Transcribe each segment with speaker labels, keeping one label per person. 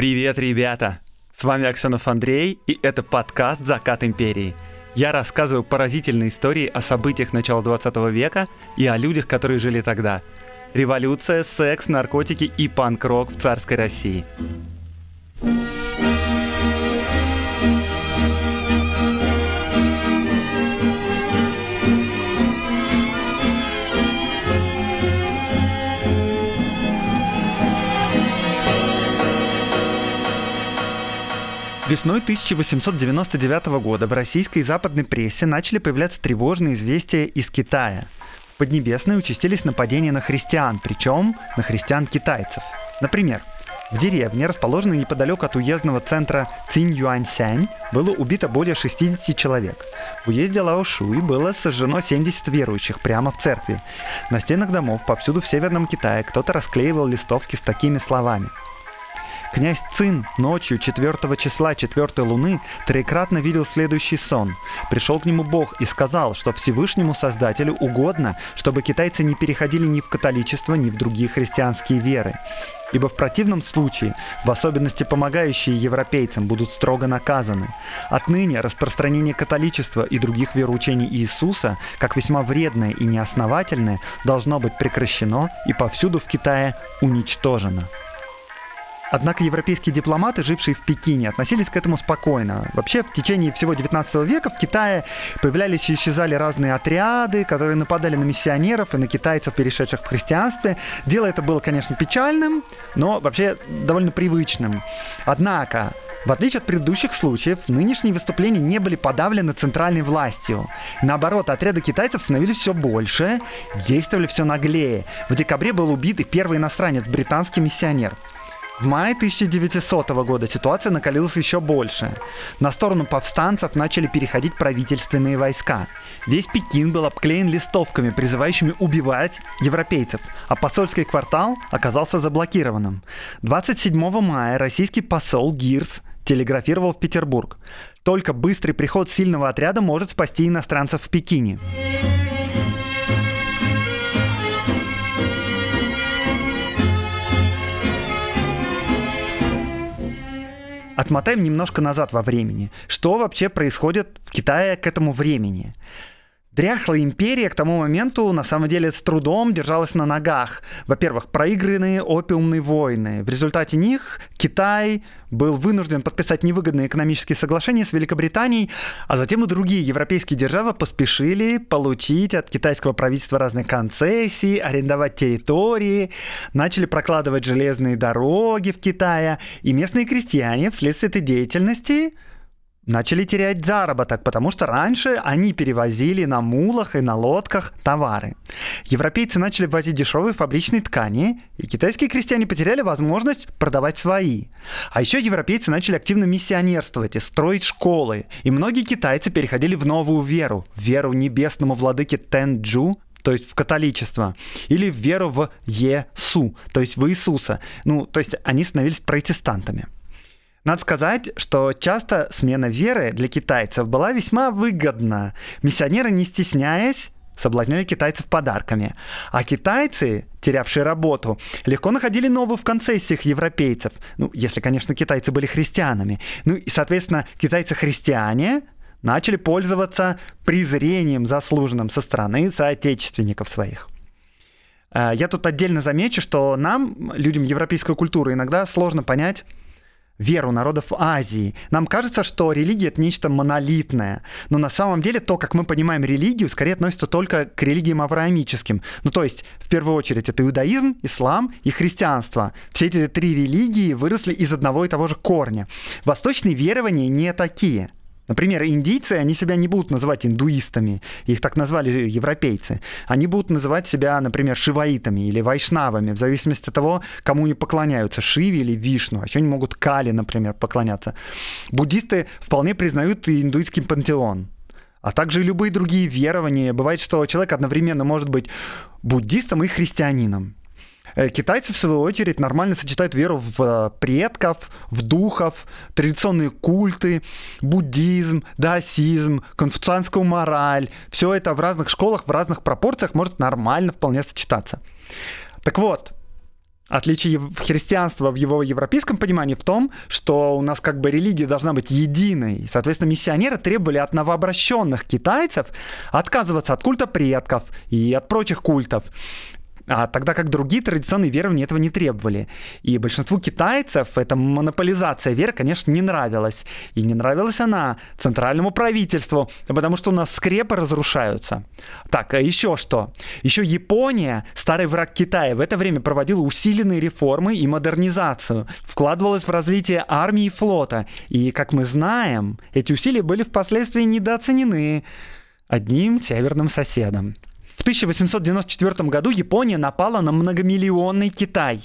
Speaker 1: Привет, ребята! С вами Аксенов Андрей, и это подкаст «Закат империи». Я рассказываю поразительные истории о событиях начала 20 века и о людях, которые жили тогда. Революция, секс, наркотики и панк-рок в царской России. Весной 1899 года в российской и западной прессе начали появляться тревожные известия из Китая. В Поднебесной участились нападения на христиан, причем на христиан-китайцев. Например, в деревне, расположенной неподалеку от уездного центра Цинь-Юаньсянь, было убито более 60 человек. В уезде Лаошуй было сожжено 70 верующих прямо в церкви. На стенах домов повсюду в Северном Китае кто-то расклеивал листовки с такими словами – Князь Цин ночью 4 числа 4 луны троекратно видел следующий сон. Пришел к нему Бог и сказал, что Всевышнему Создателю угодно, чтобы китайцы не переходили ни в католичество, ни в другие христианские веры. Ибо в противном случае, в особенности помогающие европейцам, будут строго наказаны. Отныне распространение католичества и других вероучений Иисуса, как весьма вредное и неосновательное, должно быть прекращено и повсюду в Китае уничтожено. Однако европейские дипломаты, жившие в Пекине, относились к этому спокойно. Вообще, в течение всего 19 века в Китае появлялись и исчезали разные отряды, которые нападали на миссионеров и на китайцев, перешедших в христианстве. Дело это было, конечно, печальным, но вообще довольно привычным. Однако, в отличие от предыдущих случаев, нынешние выступления не были подавлены центральной властью. Наоборот, отряды китайцев становились все больше, действовали все наглее. В декабре был убит и первый иностранец, британский миссионер. В мае 1900 года ситуация накалилась еще больше. На сторону повстанцев начали переходить правительственные войска. Весь Пекин был обклеен листовками, призывающими убивать европейцев, а посольский квартал оказался заблокированным. 27 мая российский посол Гирс телеграфировал в Петербург. Только быстрый приход сильного отряда может спасти иностранцев в Пекине. Отмотаем немножко назад во времени. Что вообще происходит в Китае к этому времени? Дряхлая империя к тому моменту на самом деле с трудом держалась на ногах. Во-первых, проигранные опиумные войны. В результате них Китай был вынужден подписать невыгодные экономические соглашения с Великобританией, а затем и другие европейские державы поспешили получить от китайского правительства разные концессии, арендовать территории, начали прокладывать железные дороги в Китае, и местные крестьяне вследствие этой деятельности начали терять заработок, потому что раньше они перевозили на мулах и на лодках товары. Европейцы начали ввозить дешевые фабричные ткани, и китайские крестьяне потеряли возможность продавать свои. А еще европейцы начали активно миссионерствовать и строить школы, и многие китайцы переходили в новую веру, веру небесному владыке Тенджу, то есть в католичество, или в веру в Есу, то есть в Иисуса. Ну, то есть они становились протестантами. Надо сказать, что часто смена веры для китайцев была весьма выгодна. Миссионеры, не стесняясь, соблазняли китайцев подарками. А китайцы, терявшие работу, легко находили новую в концессиях европейцев. Ну, если, конечно, китайцы были христианами. Ну и, соответственно, китайцы-христиане начали пользоваться презрением заслуженным со стороны соотечественников своих. Э, я тут отдельно замечу, что нам, людям европейской культуры, иногда сложно понять, веру народов Азии. Нам кажется, что религия это нечто монолитное, но на самом деле то, как мы понимаем религию, скорее относится только к религиям авраамическим. Ну то есть, в первую очередь, это иудаизм, ислам и христианство. Все эти три религии выросли из одного и того же корня. Восточные верования не такие – Например, индийцы, они себя не будут называть индуистами, их так назвали европейцы. Они будут называть себя, например, шиваитами или вайшнавами, в зависимости от того, кому они поклоняются, Шиве или Вишну. А еще они могут Кали, например, поклоняться. Буддисты вполне признают и индуистский пантеон а также и любые другие верования. Бывает, что человек одновременно может быть буддистом и христианином. Э, китайцы, в свою очередь, нормально сочетают веру в э, предков, в духов, традиционные культы, буддизм, даосизм, конфуцианскую мораль. Все это в разных школах, в разных пропорциях может нормально вполне сочетаться. Так вот, Отличие христианства в его европейском понимании в том, что у нас как бы религия должна быть единой. Соответственно, миссионеры требовали от новообращенных китайцев отказываться от культа предков и от прочих культов а тогда как другие традиционные верования этого не требовали. И большинству китайцев эта монополизация веры, конечно, не нравилась. И не нравилась она центральному правительству, потому что у нас скрепы разрушаются. Так, а еще что? Еще Япония, старый враг Китая, в это время проводила усиленные реформы и модернизацию, вкладывалась в развитие армии и флота. И, как мы знаем, эти усилия были впоследствии недооценены одним северным соседом. В 1894 году Япония напала на многомиллионный Китай.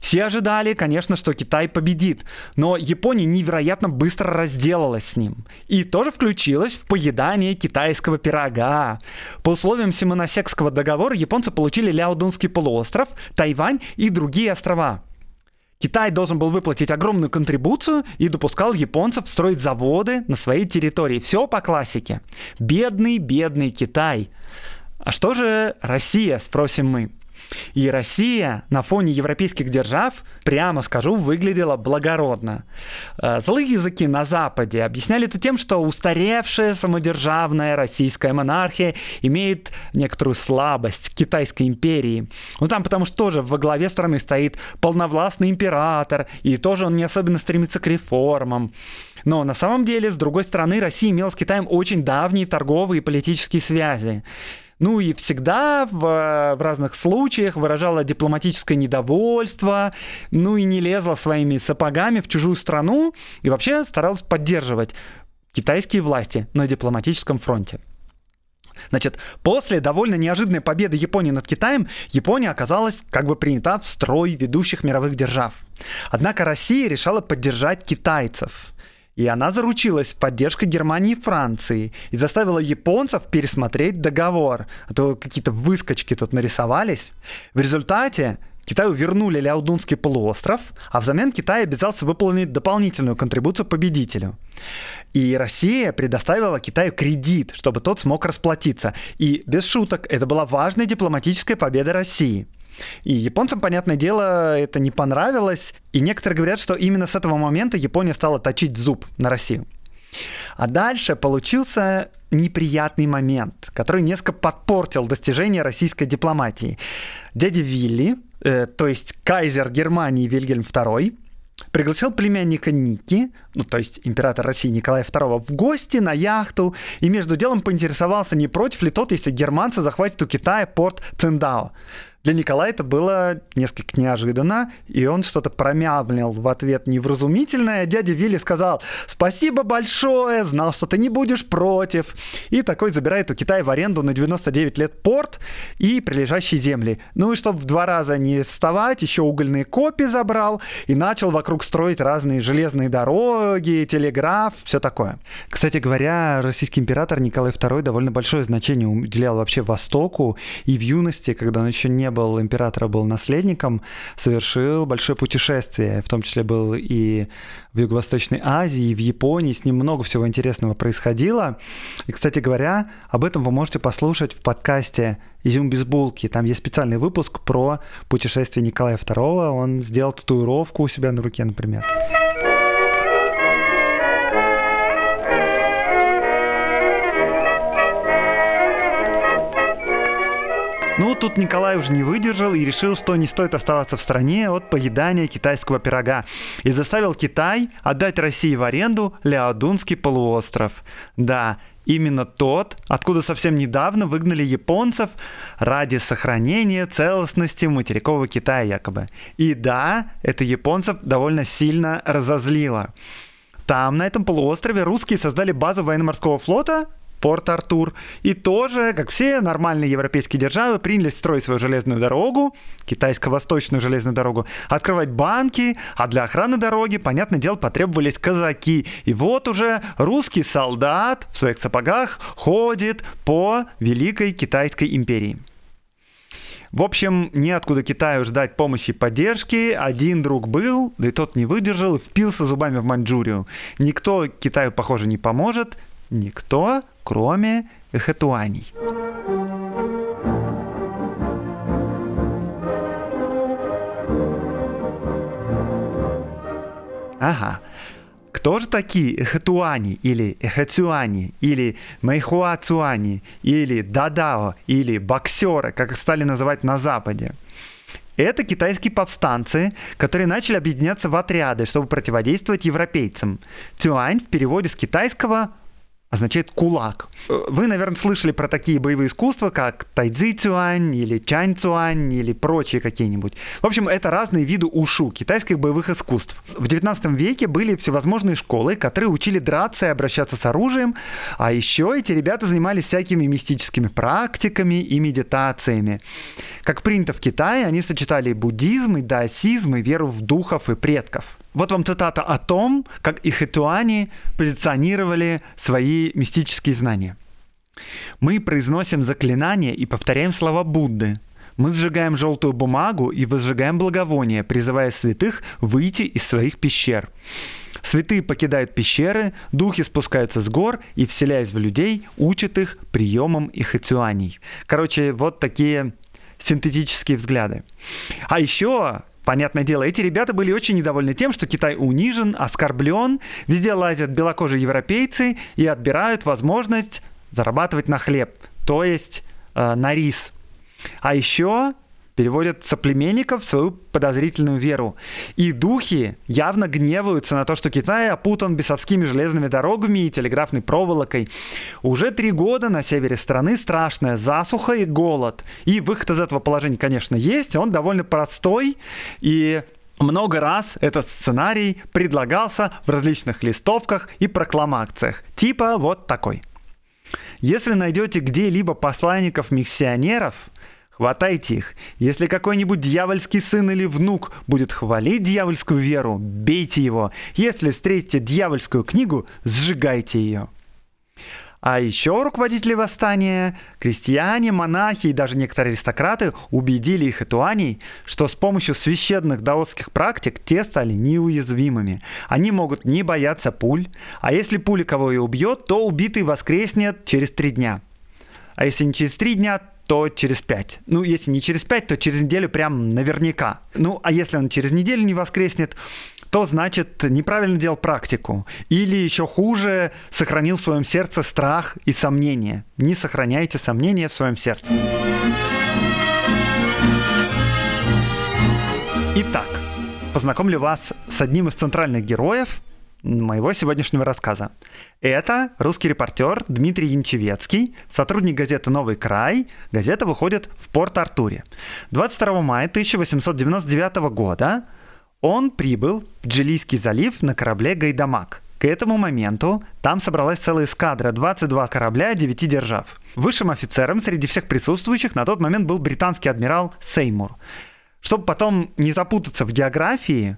Speaker 1: Все ожидали, конечно, что Китай победит, но Япония невероятно быстро разделалась с ним и тоже включилась в поедание китайского пирога. По условиям Симоносекского договора японцы получили Ляодунский полуостров, Тайвань и другие острова. Китай должен был выплатить огромную контрибуцию и допускал японцев строить заводы на своей территории. Все по классике. Бедный, бедный Китай. А что же Россия, спросим мы? И Россия на фоне европейских держав, прямо скажу, выглядела благородно. Э, злые языки на Западе объясняли это тем, что устаревшая самодержавная российская монархия имеет некоторую слабость к китайской империи. Ну там потому что тоже во главе страны стоит полновластный император, и тоже он не особенно стремится к реформам. Но на самом деле, с другой стороны, Россия имела с Китаем очень давние торговые и политические связи. Ну и всегда в, в разных случаях выражала дипломатическое недовольство, ну и не лезла своими сапогами в чужую страну и вообще старалась поддерживать китайские власти на дипломатическом фронте. Значит, после довольно неожиданной победы Японии над Китаем, Япония оказалась как бы принята в строй ведущих мировых держав. Однако Россия решала поддержать китайцев. И она заручилась поддержкой Германии и Франции и заставила японцев пересмотреть договор. А то какие-то выскочки тут нарисовались. В результате Китаю вернули Ляодунский полуостров, а взамен Китай обязался выполнить дополнительную контрибуцию победителю. И Россия предоставила Китаю кредит, чтобы тот смог расплатиться. И без шуток, это была важная дипломатическая победа России – и японцам, понятное дело, это не понравилось. И некоторые говорят, что именно с этого момента Япония стала точить зуб на Россию. А дальше получился неприятный момент, который несколько подпортил достижения российской дипломатии. Дядя Вилли, э, то есть кайзер Германии Вильгельм II, пригласил племянника Ники, ну то есть император России Николая II, в гости на яхту и между делом поинтересовался, не против ли тот, если германцы захватят у Китая порт Циндао. Для Николая это было несколько неожиданно, и он что-то промямлил в ответ невразумительное. Дядя Вилли сказал «Спасибо большое, знал, что ты не будешь против». И такой забирает у Китая в аренду на 99 лет порт и прилежащие земли. Ну и чтобы в два раза не вставать, еще угольные копии забрал и начал вокруг строить разные железные дороги, телеграф, все такое. Кстати говоря, российский император Николай II довольно большое значение уделял вообще Востоку и в юности, когда он еще не был императора, был наследником, совершил большое путешествие, в том числе был и в Юго-Восточной Азии, и в Японии, с ним много всего интересного происходило. И, кстати говоря, об этом вы можете послушать в подкасте «Изюм без булки». Там есть специальный выпуск про путешествие Николая II. Он сделал татуировку у себя на руке, например. Ну, тут Николай уже не выдержал и решил, что не стоит оставаться в стране от поедания китайского пирога. И заставил Китай отдать России в аренду Ляодунский полуостров. Да, именно тот, откуда совсем недавно выгнали японцев ради сохранения целостности материкового Китая якобы. И да, это японцев довольно сильно разозлило. Там, на этом полуострове, русские создали базу военно-морского флота, Порт-Артур. И тоже, как все нормальные европейские державы, принялись строить свою железную дорогу, китайско-восточную железную дорогу, открывать банки, а для охраны дороги, понятное дело, потребовались казаки. И вот уже русский солдат в своих сапогах ходит по Великой Китайской империи. В общем, неоткуда Китаю ждать помощи и поддержки. Один друг был, да и тот не выдержал и впился зубами в Маньчжурию. Никто Китаю, похоже, не поможет. Никто, кроме хэтуаней. Ага. Кто же такие хэтуани или хэтюани или мэйхуацуани или дадао или боксеры, как их стали называть на Западе? Это китайские повстанцы, которые начали объединяться в отряды, чтобы противодействовать европейцам. Цюань в переводе с китайского означает кулак. Вы, наверное, слышали про такие боевые искусства, как тайцзи цюань или чань цюань или прочие какие-нибудь. В общем, это разные виды ушу, китайских боевых искусств. В 19 веке были всевозможные школы, которые учили драться и обращаться с оружием, а еще эти ребята занимались всякими мистическими практиками и медитациями. Как принято в Китае, они сочетали буддизм, и даосизм, и веру в духов и предков. Вот вам цитата о том, как и хэтуани позиционировали свои мистические знания. Мы произносим заклинания и повторяем слова Будды. Мы сжигаем желтую бумагу и возжигаем благовония, призывая святых выйти из своих пещер. Святые покидают пещеры, духи спускаются с гор и, вселяясь в людей, учат их приемам и хатюаний. Короче, вот такие синтетические взгляды. А еще Понятное дело, эти ребята были очень недовольны тем, что Китай унижен, оскорблен, везде лазят белокожие европейцы и отбирают возможность зарабатывать на хлеб, то есть э, на рис. А еще переводят соплеменников в свою подозрительную веру. И духи явно гневаются на то, что Китай опутан бесовскими железными дорогами и телеграфной проволокой. Уже три года на севере страны страшная засуха и голод. И выход из этого положения, конечно, есть. Он довольно простой. И много раз этот сценарий предлагался в различных листовках и прокламациях. Типа вот такой. Если найдете где-либо посланников-миссионеров, Хватайте их. Если какой-нибудь дьявольский сын или внук будет хвалить дьявольскую веру, бейте его. Если встретите дьявольскую книгу, сжигайте ее. А еще руководители восстания, крестьяне, монахи и даже некоторые аристократы убедили их этуаней, что с помощью священных даосских практик те стали неуязвимыми. Они могут не бояться пуль, а если пуля кого и убьет, то убитый воскреснет через три дня. А если не через три дня, то через пять. Ну, если не через пять, то через неделю прям наверняка. Ну, а если он через неделю не воскреснет, то значит неправильно делал практику. Или еще хуже, сохранил в своем сердце страх и сомнения. Не сохраняйте сомнения в своем сердце. Итак, познакомлю вас с одним из центральных героев – моего сегодняшнего рассказа. Это русский репортер Дмитрий Янчевецкий, сотрудник газеты «Новый край». Газета выходит в Порт-Артуре. 22 мая 1899 года он прибыл в Джилийский залив на корабле «Гайдамак». К этому моменту там собралась целая эскадра, 22 корабля, 9 держав. Высшим офицером среди всех присутствующих на тот момент был британский адмирал Сеймур. Чтобы потом не запутаться в географии,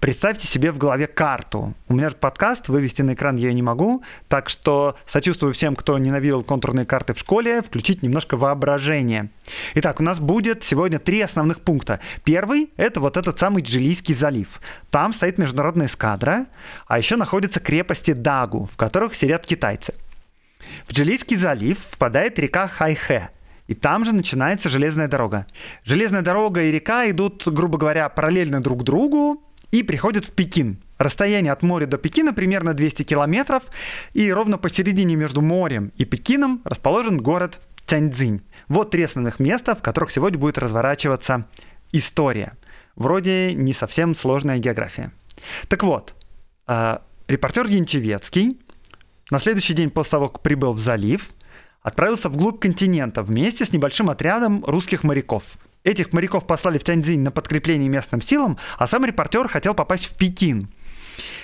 Speaker 1: Представьте себе в голове карту. У меня же подкаст, вывести на экран я не могу, так что сочувствую всем, кто ненавидел контурные карты в школе, включить немножко воображение. Итак, у нас будет сегодня три основных пункта. Первый — это вот этот самый Джилийский залив. Там стоит международная эскадра, а еще находятся крепости Дагу, в которых сидят китайцы. В Джилийский залив впадает река Хайхэ, и там же начинается железная дорога. Железная дорога и река идут, грубо говоря, параллельно друг другу, и приходит в Пекин. Расстояние от моря до Пекина примерно 200 километров, и ровно посередине между морем и Пекином расположен город Тяньцзинь. Вот три основных места, в которых сегодня будет разворачиваться история. Вроде не совсем сложная география. Так вот, э, репортер Янчевецкий на следующий день после того, как прибыл в залив, отправился вглубь континента вместе с небольшим отрядом русских моряков – Этих моряков послали в Тяньцзинь на подкрепление местным силам, а сам репортер хотел попасть в Пекин.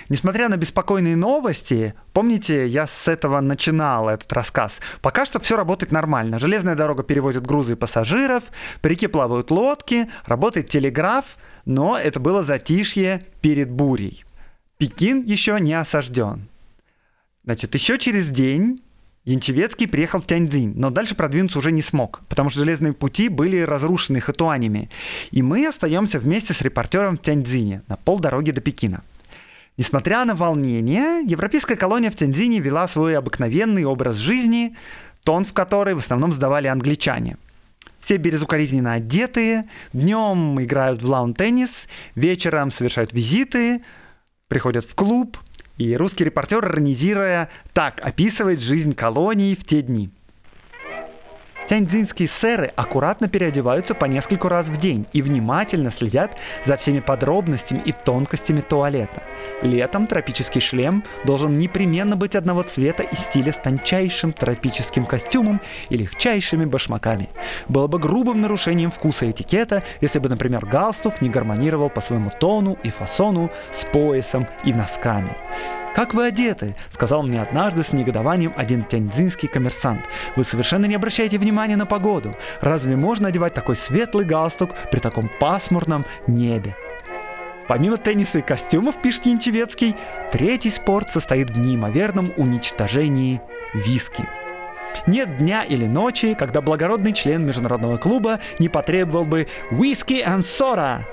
Speaker 1: Несмотря на беспокойные новости, помните, я с этого начинал этот рассказ, пока что все работает нормально. Железная дорога перевозит грузы и пассажиров, по реке плавают лодки, работает телеграф, но это было затишье перед бурей. Пекин еще не осажден. Значит, еще через день Янчевецкий приехал в Тяньцзинь, но дальше продвинуться уже не смог, потому что железные пути были разрушены хатуанями. И мы остаемся вместе с репортером в Тяньцзине на полдороги до Пекина. Несмотря на волнение, европейская колония в Тяньцзине вела свой обыкновенный образ жизни, тон в который в основном сдавали англичане. Все безукоризненно одетые, днем играют в лаун-теннис, вечером совершают визиты, приходят в клуб, и русский репортер, иронизируя, так описывает жизнь колонии в те дни – Тяньцзинские сэры аккуратно переодеваются по нескольку раз в день и внимательно следят за всеми подробностями и тонкостями туалета. Летом тропический шлем должен непременно быть одного цвета и стиля с тончайшим тропическим костюмом и легчайшими башмаками. Было бы грубым нарушением вкуса и этикета, если бы, например, галстук не гармонировал по своему тону и фасону с поясом и носками. «Как вы одеты?» — сказал мне однажды с негодованием один тяньцзинский коммерсант. «Вы совершенно не обращаете внимания на погоду. Разве можно одевать такой светлый галстук при таком пасмурном небе?» Помимо тенниса и костюмов, пишет Янчевецкий, третий спорт состоит в неимоверном уничтожении виски. Нет дня или ночи, когда благородный член международного клуба не потребовал бы «whisky and soda»,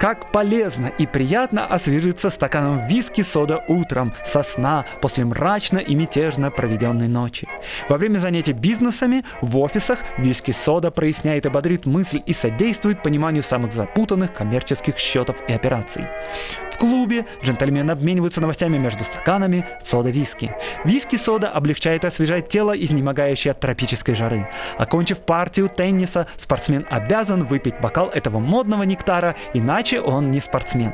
Speaker 1: как полезно и приятно освежиться стаканом виски сода утром, со сна, после мрачно и мятежно проведенной ночи. Во время занятий бизнесами в офисах виски сода проясняет и бодрит мысль и содействует пониманию самых запутанных коммерческих счетов и операций. В клубе джентльмены обмениваются новостями между стаканами сода-виски. Виски-сода облегчает и освежает тело, изнемогающее от тропической жары. Окончив партию тенниса, спортсмен обязан выпить бокал этого модного нектара, иначе он не спортсмен.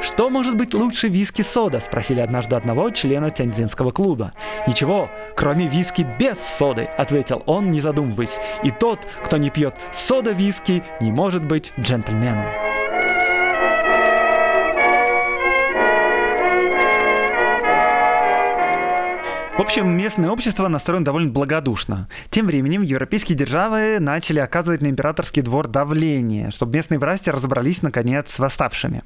Speaker 1: «Что может быть лучше виски-сода?» – спросили однажды одного члена Тяньцзинского клуба. «Ничего, кроме виски без соды», – ответил он, не задумываясь. «И тот, кто не пьет сода-виски, не может быть джентльменом». В общем, местное общество настроено довольно благодушно. Тем временем европейские державы начали оказывать на императорский двор давление, чтобы местные власти разобрались, наконец, с восставшими.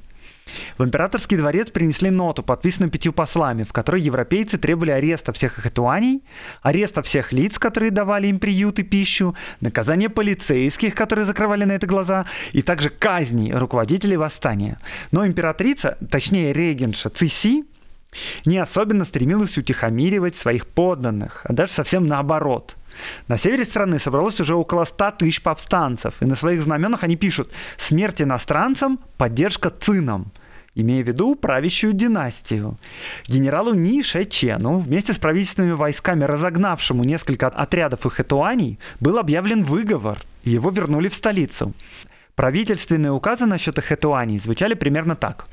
Speaker 1: В императорский дворец принесли ноту, подписанную пятью послами, в которой европейцы требовали ареста всех хэтуаней, ареста всех лиц, которые давали им приют и пищу, наказания полицейских, которые закрывали на это глаза, и также казни руководителей восстания. Но императрица, точнее регенша Циси, не особенно стремилась утихомиривать своих подданных, а даже совсем наоборот. На севере страны собралось уже около 100 тысяч повстанцев, и на своих знаменах они пишут «Смерть иностранцам, поддержка цинам», имея в виду правящую династию. Генералу Ни Шэчену вместе с правительственными войсками, разогнавшему несколько отрядов их этуаней, был объявлен выговор, и его вернули в столицу. Правительственные указы насчет их этуаней звучали примерно так.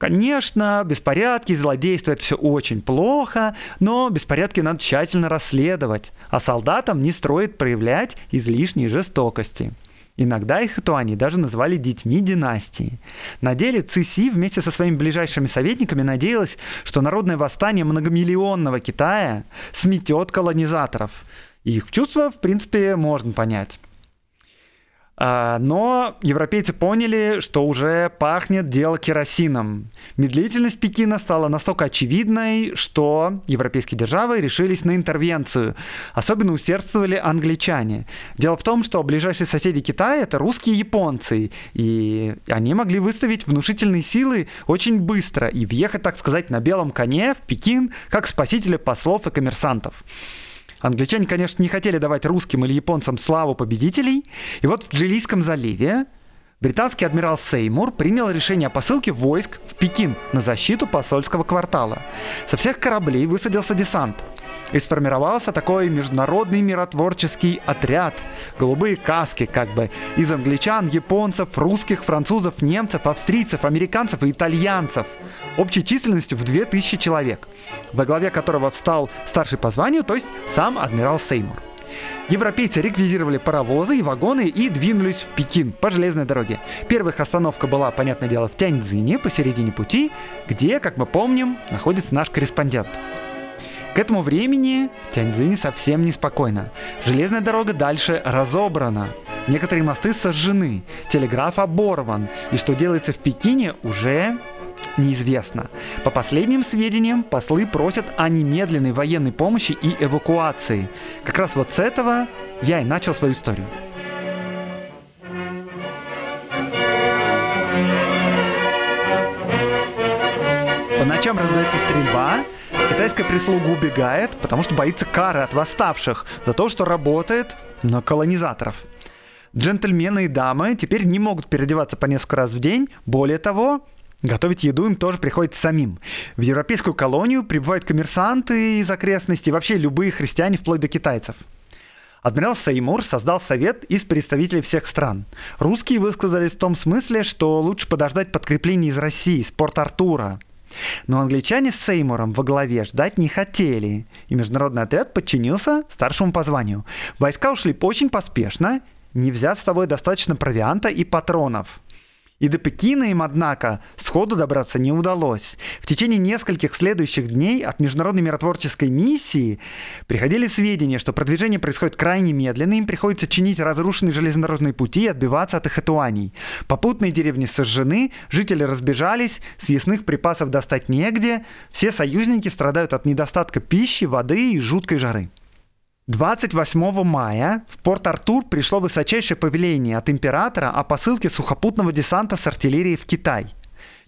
Speaker 1: Конечно, беспорядки, злодейство – это все очень плохо, но беспорядки надо тщательно расследовать, а солдатам не строит проявлять излишней жестокости. Иногда их туани даже называли детьми династии. На деле Циси вместе со своими ближайшими советниками надеялась, что народное восстание многомиллионного Китая сметет колонизаторов. Их чувства, в принципе, можно понять. А, но европейцы поняли, что уже пахнет дело керосином. Медлительность Пекина стала настолько очевидной, что европейские державы решились на интервенцию. Особенно усердствовали англичане. Дело в том, что ближайшие соседи Китая — это русские и японцы. И они могли выставить внушительные силы очень быстро и въехать, так сказать, на белом коне в Пекин, как спасители послов и коммерсантов. Англичане, конечно, не хотели давать русским или японцам славу победителей. И вот в Джилийском заливе британский адмирал Сеймур принял решение о посылке войск в Пекин на защиту посольского квартала. Со всех кораблей высадился десант – и сформировался такой международный миротворческий отряд. Голубые каски как бы из англичан, японцев, русских, французов, немцев, австрийцев, американцев и итальянцев. Общей численностью в 2000 человек, во главе которого встал старший по званию, то есть сам адмирал Сеймур. Европейцы реквизировали паровозы и вагоны и двинулись в Пекин по железной дороге. Первая их остановка была, понятное дело, в Тяньцзине, посередине пути, где, как мы помним, находится наш корреспондент. К этому времени Тяньцзинь совсем неспокойно. Железная дорога дальше разобрана. Некоторые мосты сожжены, телеграф оборван, и что делается в Пекине уже неизвестно. По последним сведениям, послы просят о немедленной военной помощи и эвакуации. Как раз вот с этого я и начал свою историю. По ночам раздается стрельба, Китайская прислуга убегает, потому что боится кары от восставших за то, что работает на колонизаторов. Джентльмены и дамы теперь не могут переодеваться по несколько раз в день. Более того, Готовить еду им тоже приходится самим. В европейскую колонию прибывают коммерсанты из окрестностей, вообще любые христиане, вплоть до китайцев. Адмирал Сеймур создал совет из представителей всех стран. Русские высказались в том смысле, что лучше подождать подкрепления из России, с Порт-Артура. Но англичане с Сеймуром во главе ждать не хотели, и международный отряд подчинился старшему по званию. Войска ушли очень поспешно, не взяв с собой достаточно провианта и патронов. И до Пекина им, однако, сходу добраться не удалось. В течение нескольких следующих дней от Международной миротворческой миссии приходили сведения, что продвижение происходит крайне медленно, им приходится чинить разрушенные железнодорожные пути и отбиваться от их этуаний. Попутные деревни сожжены, жители разбежались, съестных припасов достать негде, все союзники страдают от недостатка пищи, воды и жуткой жары. 28 мая в Порт-Артур пришло высочайшее повеление от императора о посылке сухопутного десанта с артиллерией в Китай.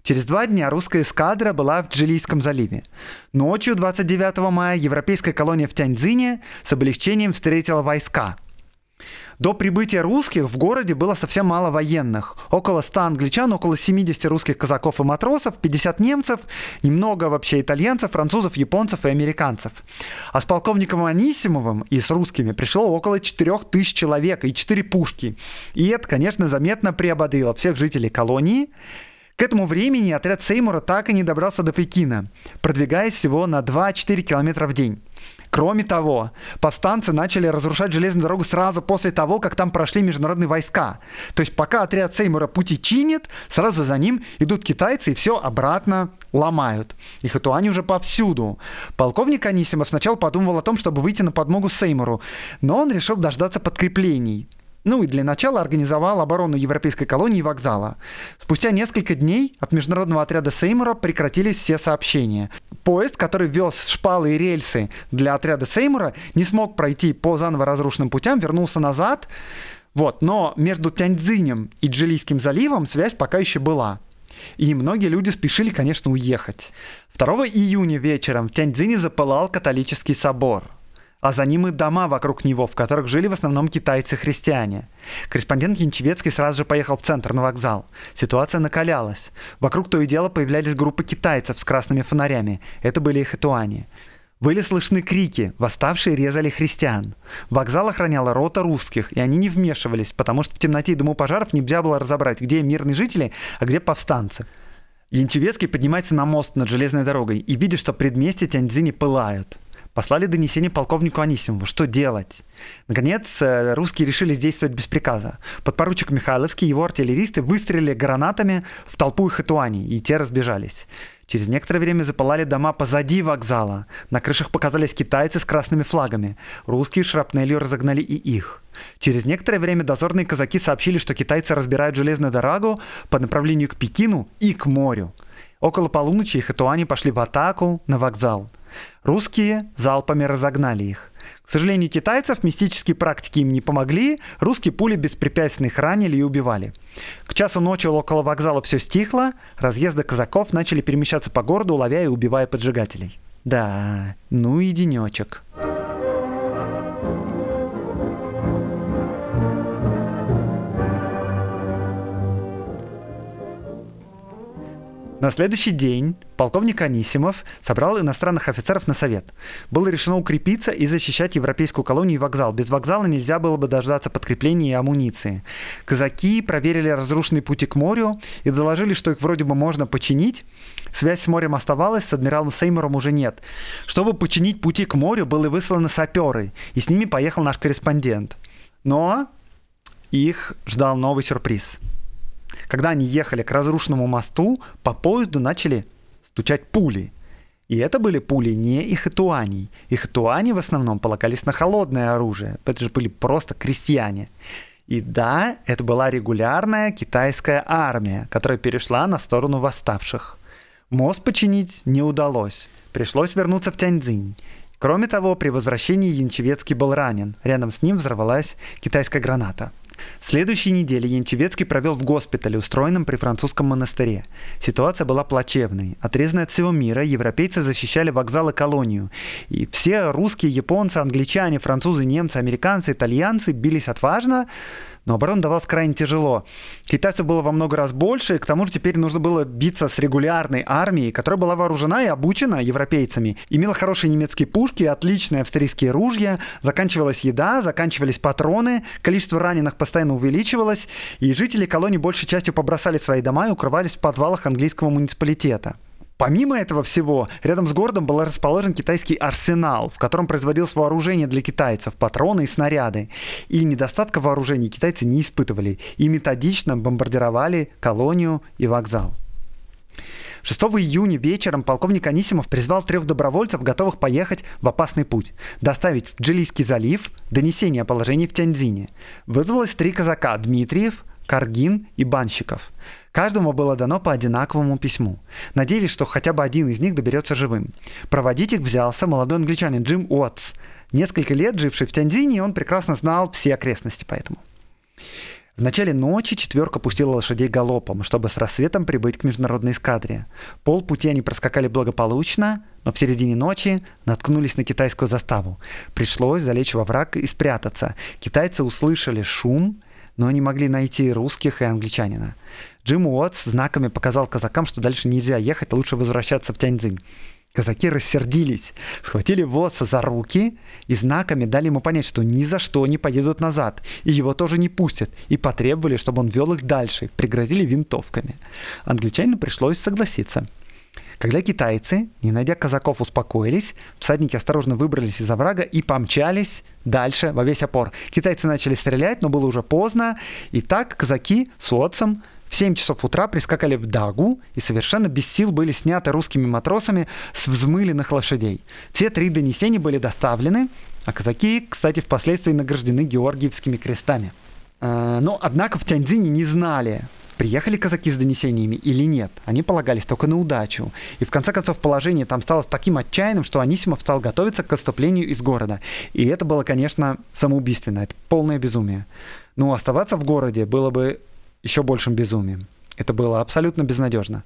Speaker 1: Через два дня русская эскадра была в Джилийском заливе. Ночью 29 мая европейская колония в Тяньцзине с облегчением встретила войска – до прибытия русских в городе было совсем мало военных. Около 100 англичан, около 70 русских казаков и матросов, 50 немцев, немного вообще итальянцев, французов, японцев и американцев. А с полковником Анисимовым и с русскими пришло около 4000 человек и 4 пушки. И это, конечно, заметно приободрило всех жителей колонии. К этому времени отряд Сеймура так и не добрался до Пекина, продвигаясь всего на 2-4 километра в день. Кроме того, повстанцы начали разрушать железную дорогу сразу после того, как там прошли международные войска. То есть пока отряд Сеймура пути чинит, сразу за ним идут китайцы и все обратно ломают. Их эту они уже повсюду. Полковник Анисимов сначала подумывал о том, чтобы выйти на подмогу Сеймуру, но он решил дождаться подкреплений. Ну и для начала организовал оборону европейской колонии и вокзала. Спустя несколько дней от международного отряда Сеймура прекратились все сообщения. Поезд, который вез шпалы и рельсы для отряда Сеймура, не смог пройти по заново разрушенным путям, вернулся назад. Вот, но между Тяньцзинем и Джилийским заливом связь пока еще была. И многие люди спешили, конечно, уехать. 2 июня вечером в Тяньцзине запылал католический собор – а за ним и дома вокруг него, в которых жили в основном китайцы-христиане. Корреспондент Янчевецкий сразу же поехал в центр на вокзал. Ситуация накалялась. Вокруг то и дело появлялись группы китайцев с красными фонарями. Это были их этуани. Были слышны крики, восставшие резали христиан. Вокзал охраняла рота русских, и они не вмешивались, потому что в темноте и дыму пожаров нельзя было разобрать, где мирные жители, а где повстанцы. Янчевецкий поднимается на мост над железной дорогой и видит, что предместья Тяньцзини пылают. Послали донесение полковнику Анисимову. Что делать? Наконец, э, русские решили действовать без приказа. Подпоручик Михайловский и его артиллеристы выстрелили гранатами в толпу их этуаней, и те разбежались. Через некоторое время запалали дома позади вокзала. На крышах показались китайцы с красными флагами. Русские шрапнелью разогнали и их. Через некоторое время дозорные казаки сообщили, что китайцы разбирают железную дорогу по направлению к Пекину и к морю. Около полуночи их этуани пошли в атаку на вокзал. Русские залпами разогнали их. К сожалению, китайцев мистические практики им не помогли, русские пули беспрепятственно их ранили и убивали. К часу ночи около вокзала все стихло, разъезды казаков начали перемещаться по городу, ловя и убивая поджигателей. Да, ну и денечек. На следующий день полковник Анисимов собрал иностранных офицеров на совет. Было решено укрепиться и защищать европейскую колонию и вокзал. Без вокзала нельзя было бы дождаться подкрепления и амуниции. Казаки проверили разрушенные пути к морю и доложили, что их вроде бы можно починить. Связь с морем оставалась, с адмиралом Сеймуром уже нет. Чтобы починить пути к морю, были высланы саперы, и с ними поехал наш корреспондент. Но их ждал новый сюрприз – когда они ехали к разрушенному мосту, по поезду начали стучать пули. И это были пули не их этуаней. Их этуани в основном полагались на холодное оружие. Это же были просто крестьяне. И да, это была регулярная китайская армия, которая перешла на сторону восставших. Мост починить не удалось. Пришлось вернуться в Тяньцзинь. Кроме того, при возвращении Янчевецкий был ранен. Рядом с ним взорвалась китайская граната. Следующей неделе Янчевецкий провел в госпитале, устроенном при французском монастыре. Ситуация была плачевной. Отрезанные от всего мира, европейцы защищали вокзал и колонию. И все русские, японцы, англичане, французы, немцы, американцы, итальянцы бились отважно, но оборона давалась крайне тяжело. Китайцев было во много раз больше, и к тому же теперь нужно было биться с регулярной армией, которая была вооружена и обучена европейцами, имела хорошие немецкие пушки, отличные австрийские ружья, заканчивалась еда, заканчивались патроны, количество раненых постоянно увеличивалось, и жители колонии большей частью побросали свои дома и укрывались в подвалах английского муниципалитета. Помимо этого всего, рядом с городом был расположен китайский арсенал, в котором производилось вооружение для китайцев, патроны и снаряды. И недостатка вооружений китайцы не испытывали и методично бомбардировали колонию и вокзал. 6 июня вечером полковник Анисимов призвал трех добровольцев, готовых поехать в опасный путь, доставить в Джилийский залив донесение о положении в Тяньцзине. Вызвалось три казака – Дмитриев, Каргин и Банщиков. Каждому было дано по одинаковому письму. Надеялись, что хотя бы один из них доберется живым. Проводить их взялся молодой англичанин Джим Уотс. Несколько лет живший в Тяньцзине, он прекрасно знал все окрестности поэтому. В начале ночи четверка пустила лошадей галопом, чтобы с рассветом прибыть к международной эскадре. Пол пути они проскакали благополучно, но в середине ночи наткнулись на китайскую заставу. Пришлось залечь во враг и спрятаться. Китайцы услышали шум, но не могли найти русских и англичанина. Джим Уотс знаками показал казакам, что дальше нельзя ехать, лучше возвращаться в Тяньцзинь. Казаки рассердились, схватили Уотса за руки и знаками дали ему понять, что ни за что не поедут назад, и его тоже не пустят, и потребовали, чтобы он вел их дальше, пригрозили винтовками. Англичанину пришлось согласиться. Когда китайцы, не найдя казаков, успокоились, всадники осторожно выбрались из оврага и помчались дальше во весь опор. Китайцы начали стрелять, но было уже поздно, и так казаки с Уотсом в 7 часов утра прискакали в Дагу и совершенно без сил были сняты русскими матросами с взмыленных лошадей. Все три донесения были доставлены, а казаки, кстати, впоследствии награждены Георгиевскими крестами. А, но, однако, в Тяньцзине не знали, приехали казаки с донесениями или нет. Они полагались только на удачу. И в конце концов положение там стало таким отчаянным, что Анисимов стал готовиться к отступлению из города. И это было, конечно, самоубийственно. Это полное безумие. Но оставаться в городе было бы еще большим безумием. Это было абсолютно безнадежно.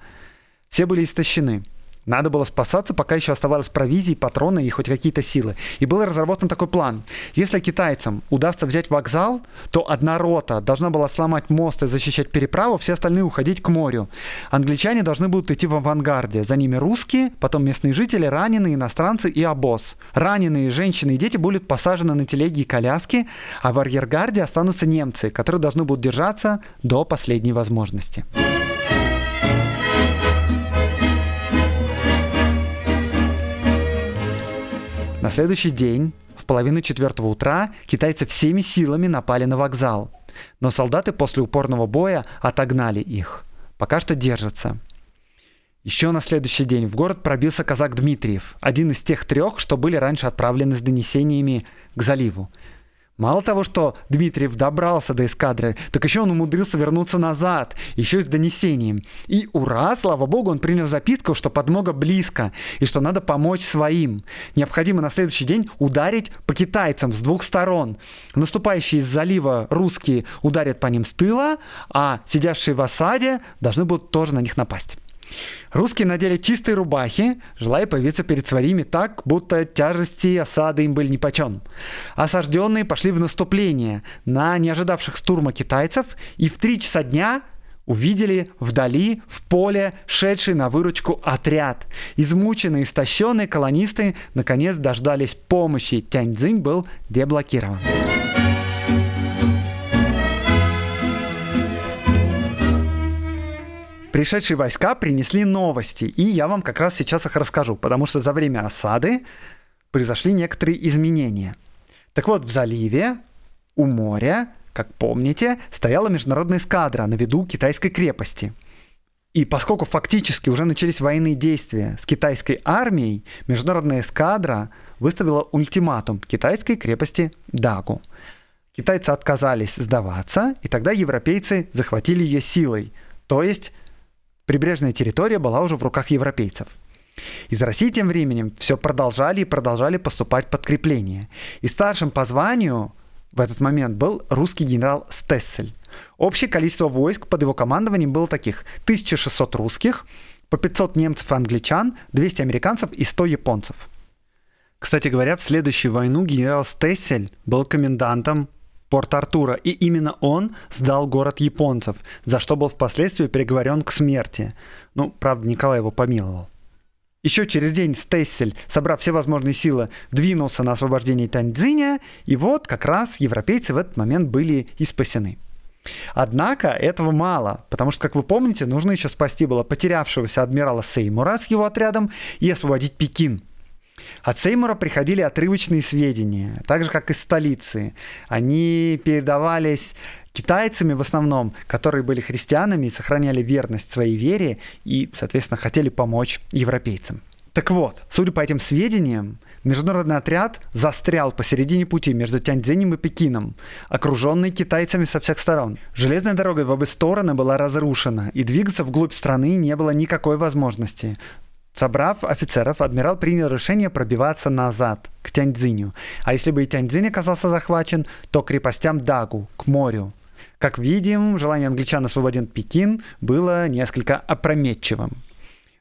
Speaker 1: Все были истощены. Надо было спасаться, пока еще оставалось провизии, патроны и хоть какие-то силы. И был разработан такой план. Если китайцам удастся взять вокзал, то одна рота должна была сломать мост и защищать переправу, все остальные уходить к морю. Англичане должны будут идти в авангарде. За ними русские, потом местные жители, раненые, иностранцы и обоз. Раненые женщины и дети будут посажены на телеги и коляски, а в арьергарде останутся немцы, которые должны будут держаться до последней возможности. На следующий день, в половину четвертого утра, китайцы всеми силами напали на вокзал. Но солдаты после упорного боя отогнали их. Пока что держатся. Еще на следующий день в город пробился казак Дмитриев, один из тех трех, что были раньше отправлены с донесениями к заливу. Мало того, что Дмитриев добрался до эскадры, так еще он умудрился вернуться назад, еще с донесением. И ура, слава богу, он принял записку, что подмога близко, и что надо помочь своим. Необходимо на следующий день ударить по китайцам с двух сторон. Наступающие из залива русские ударят по ним с тыла, а сидящие в осаде должны будут тоже на них напасть. Русские надели чистые рубахи, желая появиться перед своими так, будто тяжести осады им были нипочем. Осажденные пошли в наступление на неожидавших стурма китайцев и в три часа дня увидели вдали, в поле, шедший на выручку отряд. Измученные, истощенные колонисты наконец дождались помощи. Тяньцзинь был деблокирован. Пришедшие войска принесли новости, и я вам как раз сейчас их расскажу, потому что за время осады произошли некоторые изменения. Так вот, в заливе у моря, как помните, стояла международная эскадра на виду китайской крепости. И поскольку фактически уже начались военные действия с китайской армией, международная эскадра выставила ультиматум китайской крепости Дагу. Китайцы отказались сдаваться, и тогда европейцы захватили ее силой, то есть Прибрежная территория была уже в руках европейцев. Из России тем временем все продолжали и продолжали поступать подкрепления. И старшим по званию в этот момент был русский генерал Стессель. Общее количество войск под его командованием было таких 1600 русских, по 500 немцев и англичан, 200 американцев и 100 японцев. Кстати говоря, в следующую войну генерал Стессель был комендантом Порт-Артура, и именно он сдал город японцев, за что был впоследствии приговорен к смерти. Ну, правда, Николай его помиловал. Еще через день Стессель, собрав все возможные силы, двинулся на освобождение Таньцзиня, и вот как раз европейцы в этот момент были и спасены. Однако этого мало, потому что, как вы помните, нужно еще спасти было потерявшегося адмирала Сеймура с его отрядом и освободить Пекин. От Сеймура приходили отрывочные сведения, так же, как из столицы. Они передавались китайцами в основном, которые были христианами и сохраняли верность своей вере и, соответственно, хотели помочь европейцам. Так вот, судя по этим сведениям, международный отряд застрял посередине пути между Тяньцзинем и Пекином, окруженный китайцами со всех сторон. Железная дорога в обе стороны была разрушена, и двигаться вглубь страны не было никакой возможности. Собрав офицеров, адмирал принял решение пробиваться назад, к Тяньцзиню. А если бы и Тяньцзинь оказался захвачен, то к крепостям Дагу, к морю. Как видим, желание англичан освободить Пекин было несколько опрометчивым.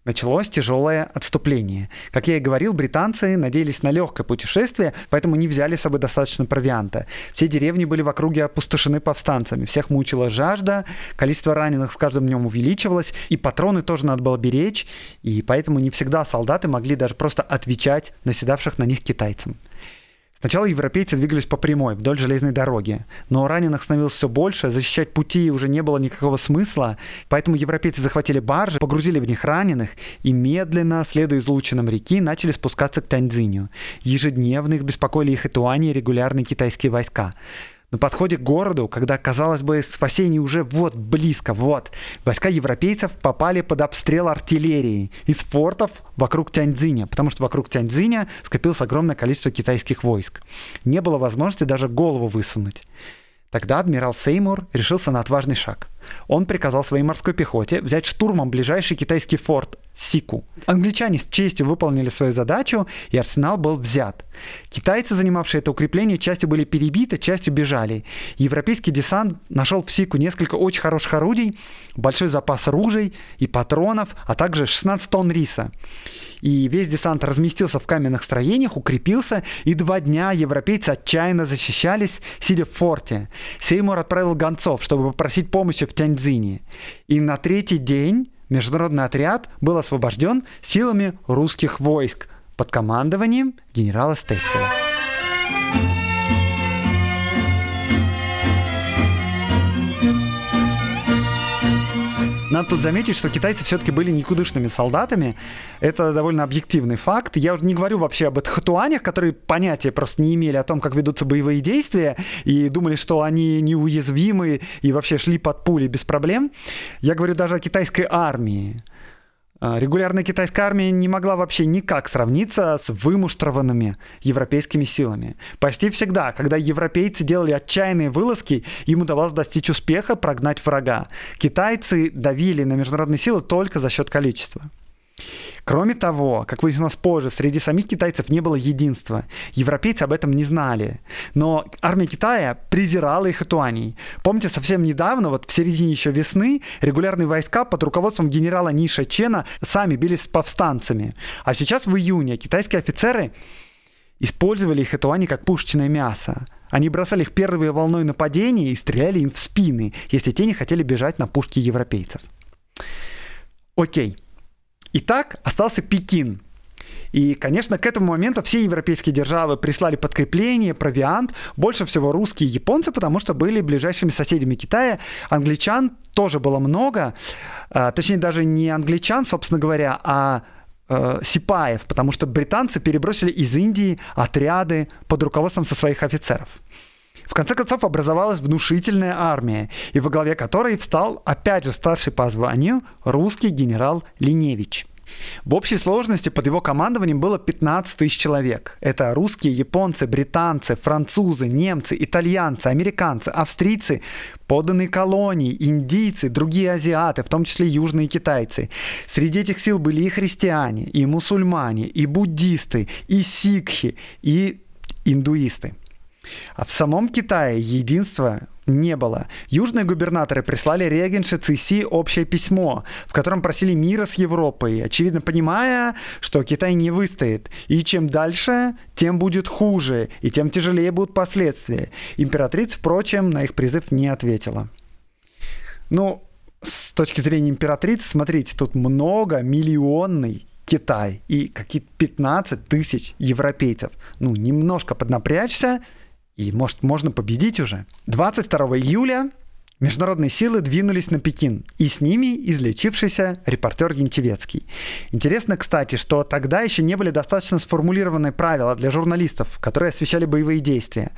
Speaker 1: Началось тяжелое отступление. Как я и говорил, британцы надеялись на легкое путешествие, поэтому не взяли с собой достаточно провианта. Все деревни были в округе опустошены повстанцами. Всех мучила жажда, количество раненых с каждым днем увеличивалось, и патроны тоже надо было беречь, и поэтому не всегда солдаты могли даже просто отвечать наседавших на них китайцам. Сначала европейцы двигались по прямой, вдоль железной дороги, но раненых становилось все больше, защищать пути уже не было никакого смысла, поэтому европейцы захватили баржи, погрузили в них раненых и медленно, следуя излучинам реки, начали спускаться к Таньцзиню. Ежедневно их беспокоили и Туани регулярные китайские войска. На подходе к городу, когда, казалось бы, спасение уже вот близко, вот, войска европейцев попали под обстрел артиллерии из фортов вокруг Тяньцзиня, потому что вокруг Тяньцзиня скопилось огромное количество китайских войск. Не было возможности даже голову высунуть. Тогда адмирал Сеймур решился на отважный шаг. Он приказал своей морской пехоте взять штурмом ближайший китайский форт Сику. Англичане с честью выполнили свою задачу, и арсенал был взят. Китайцы, занимавшие это укрепление, частью были перебиты, частью бежали. Европейский десант нашел в Сику несколько очень хороших орудий, большой запас ружей и патронов, а также 16 тонн риса. И весь десант разместился в каменных строениях, укрепился, и два дня европейцы отчаянно защищались, сидя в форте. Сеймур отправил гонцов, чтобы попросить помощи в Тяньцзине. И на третий день международный отряд был освобожден силами русских войск под командованием генерала Стесселя. Надо тут заметить, что китайцы все-таки были никудышными солдатами. Это довольно объективный факт. Я уже не говорю вообще об этхатуанях, которые понятия просто не имели о том, как ведутся боевые действия, и думали, что они неуязвимы и вообще шли под пули без проблем. Я говорю даже о китайской армии. А, регулярная китайская армия не могла вообще никак сравниться с вымуштрованными европейскими силами. Почти всегда, когда европейцы делали отчаянные вылазки, им удавалось достичь успеха, прогнать врага. Китайцы давили на международные силы только за счет количества. Кроме того, как выяснилось позже, среди самих китайцев не было единства. Европейцы об этом не знали. Но армия Китая презирала их этуаний. Помните, совсем недавно, вот в середине еще весны, регулярные войска под руководством генерала Ниша Чена сами бились с повстанцами. А сейчас в июне китайские офицеры использовали их этуани как пушечное мясо. Они бросали их первой волной нападения и стреляли им в спины, если те не хотели бежать на пушки европейцев. Окей. Итак, остался Пекин. И, конечно, к этому моменту все европейские державы прислали подкрепление, провиант, больше всего русские и японцы, потому что были ближайшими соседями Китая. Англичан тоже было много, а, точнее даже не англичан, собственно говоря, а э, сипаев, потому что британцы перебросили из Индии отряды под руководством со своих офицеров. В конце концов образовалась внушительная армия, и во главе которой встал, опять же, старший по званию русский генерал Линевич. В общей сложности под его командованием было 15 тысяч человек. Это русские, японцы, британцы, французы, немцы, итальянцы, американцы, австрийцы, подданные колонии, индийцы, другие азиаты, в том числе южные китайцы. Среди этих сил были и христиане, и мусульмане, и буддисты, и сикхи, и индуисты. А в самом Китае единства не было. Южные губернаторы прислали регенше Циси общее письмо, в котором просили мира с Европой, очевидно понимая, что Китай не выстоит. И чем дальше, тем будет хуже, и тем тяжелее будут последствия. Императрица, впрочем, на их призыв не ответила. Ну, с точки зрения императрицы, смотрите, тут много миллионный Китай и какие-то 15 тысяч европейцев. Ну, немножко поднапрячься, и, может, можно победить уже. 22 июля Международные силы двинулись на Пекин, и с ними излечившийся репортер Янчевецкий. Интересно, кстати, что тогда еще не были достаточно сформулированы правила для журналистов, которые освещали боевые действия.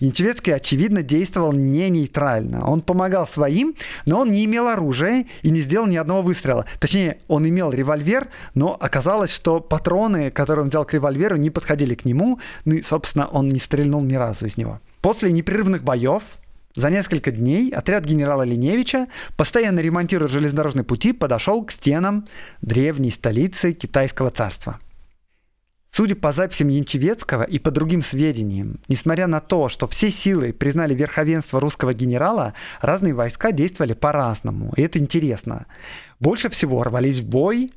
Speaker 1: Янчевецкий, очевидно, действовал не нейтрально. Он помогал своим, но он не имел оружия и не сделал ни одного выстрела. Точнее, он имел револьвер, но оказалось, что патроны, которые он взял к револьверу, не подходили к нему, ну и, собственно, он не стрельнул ни разу из него. После непрерывных боев за несколько дней отряд генерала Линевича, постоянно ремонтируя железнодорожные пути, подошел к стенам древней столицы Китайского царства. Судя по записям Янчевецкого и по другим сведениям, несмотря на то, что все силы признали верховенство русского генерала, разные войска действовали по-разному, и это интересно. Больше всего рвались в бой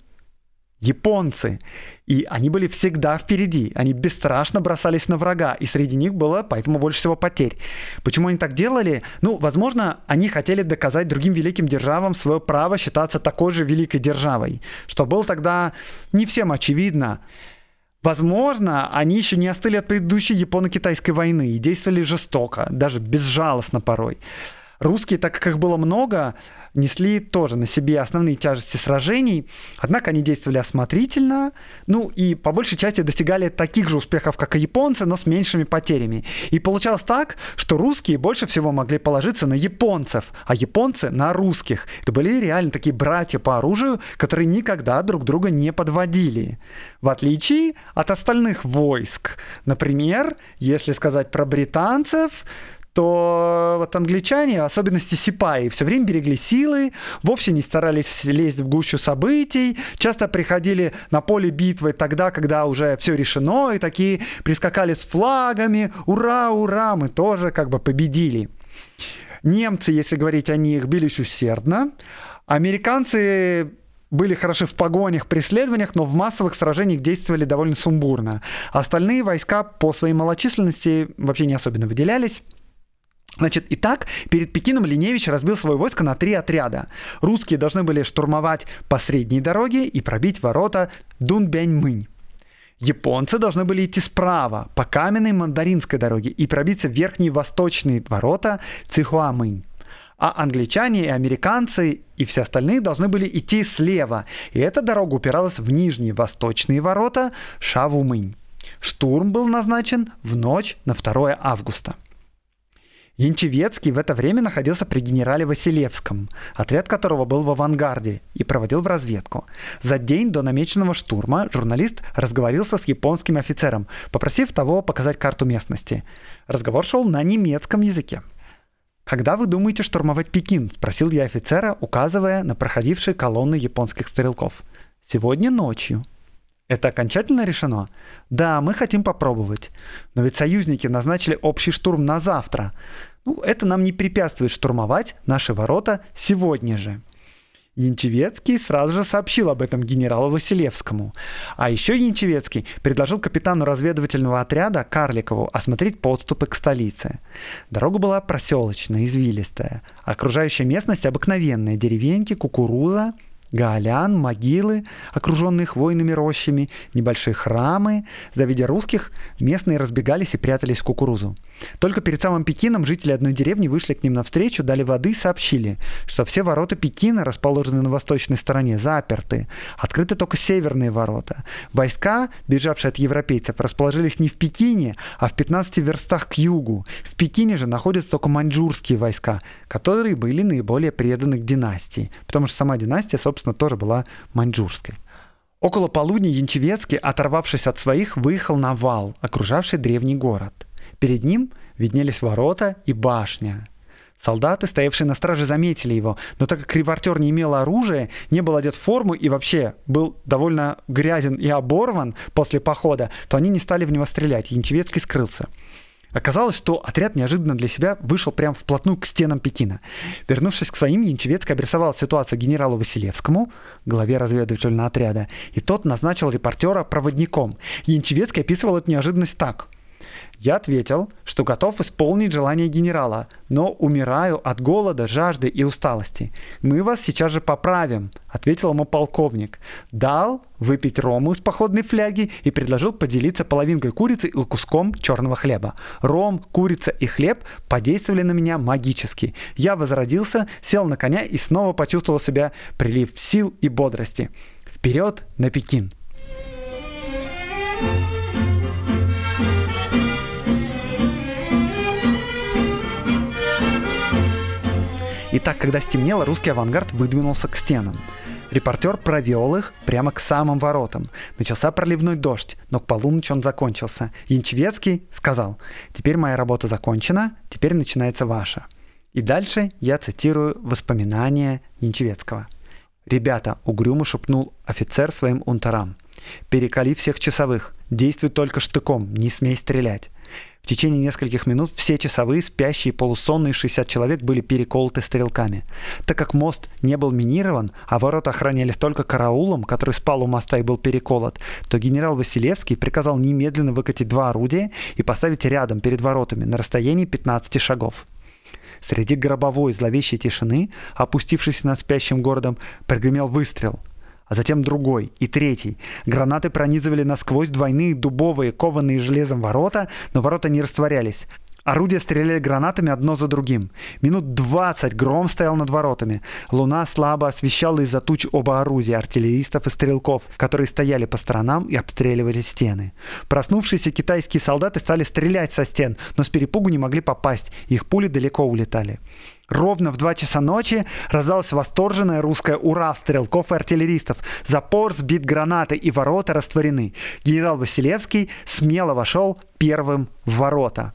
Speaker 1: японцы. И они были всегда впереди. Они бесстрашно бросались на врага. И среди них было поэтому больше всего потерь. Почему они так делали? Ну, возможно, они хотели доказать другим великим державам свое право считаться такой же великой державой. Что было тогда не всем очевидно. Возможно, они еще не остыли от предыдущей японо-китайской войны и действовали жестоко, даже безжалостно порой. Русские, так как их было много, несли тоже на себе основные тяжести сражений, однако они действовали осмотрительно, ну и по большей части достигали таких же успехов, как и японцы, но с меньшими потерями. И получалось так, что русские больше всего могли положиться на японцев, а японцы на русских. Это были реально такие братья по оружию, которые никогда друг друга не подводили. В отличие от остальных войск. Например, если сказать про британцев, то вот англичане, в особенности сипаи, все время берегли силы, вовсе не старались лезть в гущу событий, часто приходили на поле битвы тогда, когда уже все решено, и такие прискакали с флагами, ура, ура, мы тоже как бы победили. Немцы, если говорить о них, бились усердно. Американцы были хороши в погонях, преследованиях, но в массовых сражениях действовали довольно сумбурно. Остальные войска по своей малочисленности вообще не особенно выделялись. Значит, итак, перед Пекином Линевич разбил свое войско на три отряда. Русские должны были штурмовать по средней дороге и пробить ворота Дунбяньмынь. Японцы должны были идти справа, по каменной мандаринской дороге, и пробиться в верхние восточные ворота Цихуамынь. А англичане и американцы и все остальные должны были идти слева, и эта дорога упиралась в нижние восточные ворота Шавумынь. Штурм был назначен в ночь на 2 августа. Янчевецкий в это время находился при генерале Василевском, отряд которого был в авангарде и проводил в разведку. За день до намеченного штурма журналист разговорился с японским офицером, попросив того показать карту местности. Разговор шел на немецком языке. «Когда вы думаете штурмовать Пекин?» – спросил я офицера, указывая на проходившие колонны японских стрелков. «Сегодня ночью», это окончательно решено? Да, мы хотим попробовать. Но ведь союзники назначили общий штурм на завтра. Ну, это нам не препятствует штурмовать наши ворота сегодня же. Янчевецкий сразу же сообщил об этом генералу Василевскому. А еще Янчевецкий предложил капитану разведывательного отряда Карликову осмотреть подступы к столице. Дорога была проселочная, извилистая. Окружающая местность обыкновенная. Деревеньки, кукуруза, гаолян, могилы, окруженные хвойными рощами, небольшие храмы. Завидя русских, местные разбегались и прятались в кукурузу. Только перед самым Пекином жители одной деревни вышли к ним навстречу, дали воды и сообщили, что все ворота Пекина, расположенные на восточной стороне, заперты. Открыты только северные ворота. Войска, бежавшие от европейцев, расположились не в Пекине, а в 15 верстах к югу. В Пекине же находятся только маньчжурские войска, которые были наиболее преданы к династии, потому что сама династия, собственно, тоже была маньчжурской. Около полудня Янчевецкий, оторвавшись от своих, выехал на вал, окружавший древний город. Перед ним виднелись ворота и башня. Солдаты, стоявшие на страже, заметили его, но так как ревортер не имел оружия, не был одет в форму и вообще был довольно грязен и оборван после похода, то они не стали в него стрелять, Янчевецкий скрылся. Оказалось, что отряд неожиданно для себя вышел прямо вплотную к стенам Пекина. Вернувшись к своим, Янчевецкий обрисовал ситуацию генералу Василевскому, главе разведывательного отряда, и тот назначил репортера проводником. Янчевецкий описывал эту неожиданность так – я ответил, что готов исполнить желание генерала, но умираю от голода, жажды и усталости. Мы вас сейчас же поправим, ответил ему полковник. Дал выпить рому из походной фляги и предложил поделиться половинкой курицы и куском черного хлеба. Ром, курица и хлеб подействовали на меня магически. Я возродился, сел на коня и снова почувствовал себя прилив сил и бодрости. Вперед на Пекин! Итак, когда стемнело, русский авангард выдвинулся к стенам. Репортер провел их прямо к самым воротам. Начался проливной дождь, но к полуночи он закончился. Янчевецкий сказал, «Теперь моя работа закончена, теперь начинается ваша». И дальше я цитирую воспоминания Янчевецкого. «Ребята», — угрюмо шепнул офицер своим унтерам, «перекали всех часовых, действуй только штыком, не смей стрелять. В течение нескольких минут все часовые, спящие, полусонные 60 человек были переколоты стрелками. Так как мост не был минирован, а ворота охранялись только караулом, который спал у моста и был переколот, то генерал Василевский приказал немедленно выкатить два орудия и поставить рядом перед воротами на расстоянии 15 шагов. Среди гробовой зловещей тишины, опустившейся над спящим городом, прогремел выстрел — а затем другой и третий. Гранаты пронизывали насквозь двойные дубовые, кованные железом ворота, но ворота не растворялись. Орудия стреляли гранатами одно за другим. Минут двадцать гром стоял над воротами. Луна слабо освещала из-за туч оба орудия, артиллеристов и стрелков, которые стояли по сторонам и обстреливали стены. Проснувшиеся китайские солдаты стали стрелять со стен, но с перепугу не могли попасть, их пули далеко улетали. Ровно в 2 часа ночи раздалась восторженная русская «Ура!» стрелков и артиллеристов. Запор сбит гранаты и ворота растворены. Генерал Василевский смело вошел первым в ворота.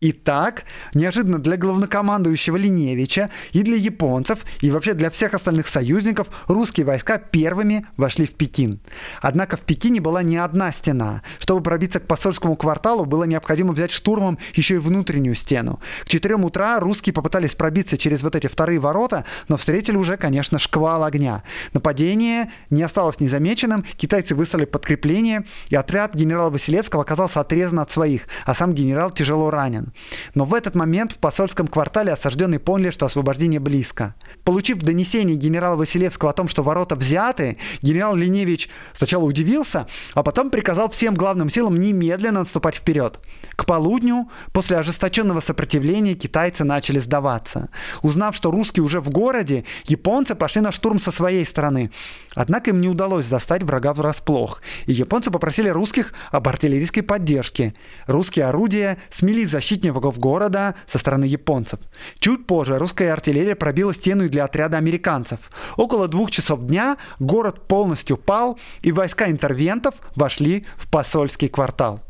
Speaker 1: И так, неожиданно для главнокомандующего Линевича и для японцев, и вообще для всех остальных союзников, русские войска первыми вошли в Пекин. Однако в Пекине была не одна стена. Чтобы пробиться к посольскому кварталу, было необходимо взять штурмом еще и внутреннюю стену. К 4 утра русские попытались пробиться через вот эти вторые ворота, но встретили уже, конечно, шквал огня. Нападение не осталось незамеченным, китайцы выслали подкрепление, и отряд генерала Василевского оказался отрезан от своих, а сам генерал тяжело ранен. Но в этот момент в посольском квартале осажденные поняли, что освобождение близко. Получив донесение генерала Василевского о том, что ворота взяты, генерал Линевич сначала удивился, а потом приказал всем главным силам немедленно отступать вперед. К полудню, после ожесточенного сопротивления, китайцы начали сдаваться. Узнав, что русские уже в городе, японцы пошли на штурм со своей стороны. Однако им не удалось застать врага врасплох, и японцы попросили русских об артиллерийской поддержке. Русские орудия смели защиту защитников города со стороны японцев. Чуть позже русская артиллерия пробила стену для отряда американцев. Около двух часов дня город полностью пал, и войска интервентов вошли в посольский квартал.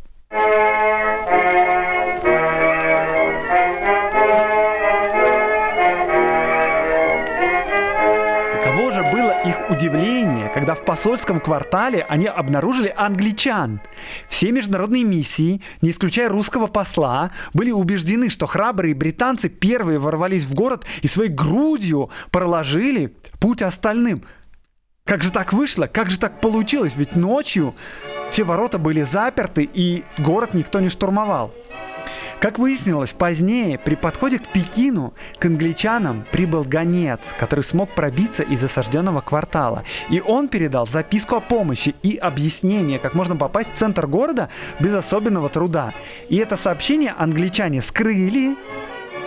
Speaker 1: Их удивление, когда в посольском квартале они обнаружили англичан. Все международные миссии, не исключая русского посла, были убеждены, что храбрые британцы первые ворвались в город и своей грудью проложили путь остальным. Как же так вышло? Как же так получилось? Ведь ночью все ворота были заперты и город никто не штурмовал. Как выяснилось позднее, при подходе к Пекину к англичанам прибыл гонец, который смог пробиться из осажденного квартала. И он передал записку о помощи и объяснение, как можно попасть в центр города без особенного труда. И это сообщение англичане скрыли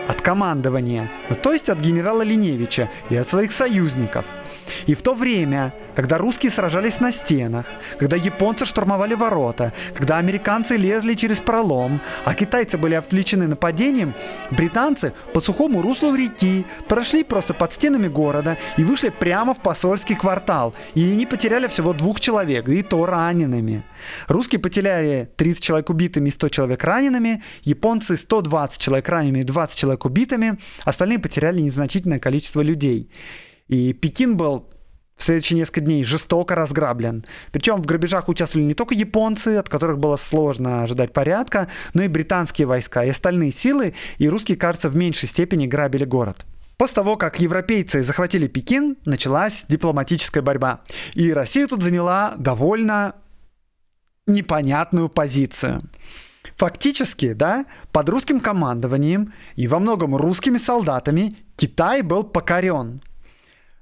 Speaker 1: от командования, ну, то есть от генерала Линевича и от своих союзников – и в то время, когда русские сражались на стенах, когда японцы штурмовали ворота, когда американцы лезли через пролом, а китайцы были отвлечены нападением, британцы по сухому руслу реки прошли просто под стенами города и вышли прямо в посольский квартал. И они потеряли всего двух человек, и то ранеными. Русские потеряли 30 человек убитыми и 100 человек ранеными, японцы 120 человек ранеными и 20 человек убитыми, остальные потеряли незначительное количество людей. И Пекин был в следующие несколько дней жестоко разграблен. Причем в грабежах участвовали не только японцы, от которых было сложно ожидать порядка, но и британские войска, и остальные силы, и русские, кажется, в меньшей степени грабили город. После того, как европейцы захватили Пекин, началась дипломатическая борьба. И Россия тут заняла довольно непонятную позицию. Фактически, да, под русским командованием и во многом русскими солдатами Китай был покорен.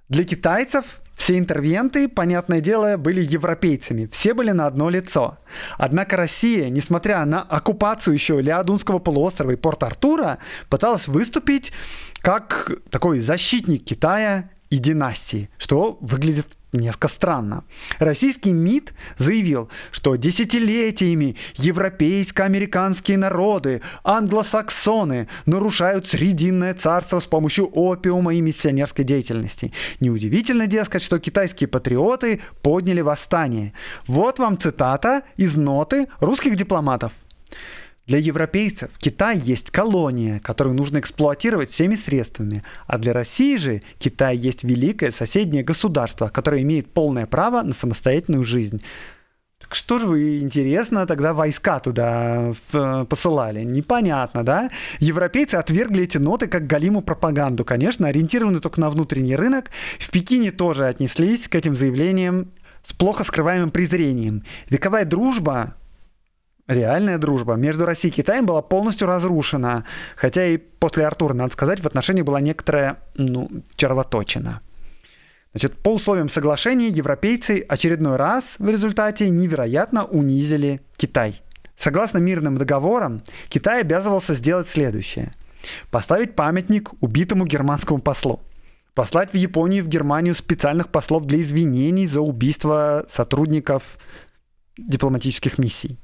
Speaker 1: Для китайцев все интервенты, понятное дело, были европейцами. Все были на одно лицо. Однако Россия, несмотря на оккупацию еще Леодунского полуострова и Порт-Артура, пыталась выступить как такой защитник Китая и династии, что выглядит несколько странно. Российский МИД заявил, что десятилетиями европейско-американские народы, англосаксоны, нарушают Срединное царство с помощью опиума и миссионерской деятельности. Неудивительно, дескать, что китайские патриоты подняли восстание. Вот вам цитата из ноты русских дипломатов. Для европейцев Китай есть колония, которую нужно эксплуатировать всеми средствами, а для России же Китай есть великое соседнее государство, которое имеет полное право на самостоятельную жизнь. Так что же вы, интересно, тогда войска туда э, посылали? Непонятно, да? Европейцы отвергли эти ноты как галиму пропаганду, конечно, ориентированы только на внутренний рынок. В Пекине тоже отнеслись к этим заявлениям с плохо скрываемым презрением. Вековая дружба реальная дружба между Россией и Китаем была полностью разрушена. Хотя и после Артура, надо сказать, в отношении была некоторая, ну, червоточина. Значит, по условиям соглашения европейцы очередной раз в результате невероятно унизили Китай. Согласно мирным договорам, Китай обязывался сделать следующее. Поставить памятник убитому германскому послу. Послать в Японию и в Германию специальных послов для извинений за убийство сотрудников дипломатических миссий,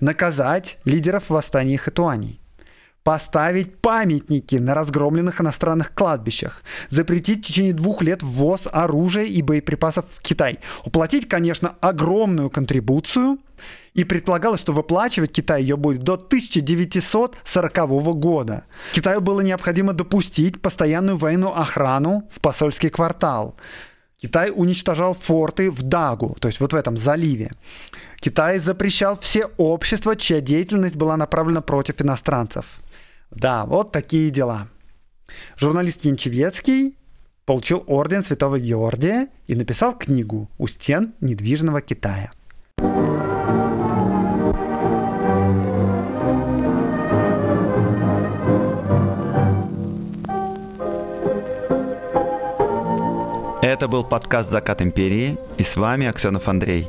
Speaker 1: наказать лидеров восстания Хатуани, поставить памятники на разгромленных иностранных кладбищах, запретить в течение двух лет ввоз оружия и боеприпасов в Китай, уплатить, конечно, огромную контрибуцию, и предполагалось, что выплачивать Китай ее будет до 1940 года. Китаю было необходимо допустить постоянную военную охрану в посольский квартал. Китай уничтожал форты в Дагу, то есть вот в этом заливе. Китай запрещал все общества, чья деятельность была направлена против иностранцев. Да, вот такие дела. Журналист Янчевецкий получил орден Святого Георгия и написал книгу «У стен недвижного Китая».
Speaker 2: Это был подкаст «Закат империи» и с вами Аксенов Андрей.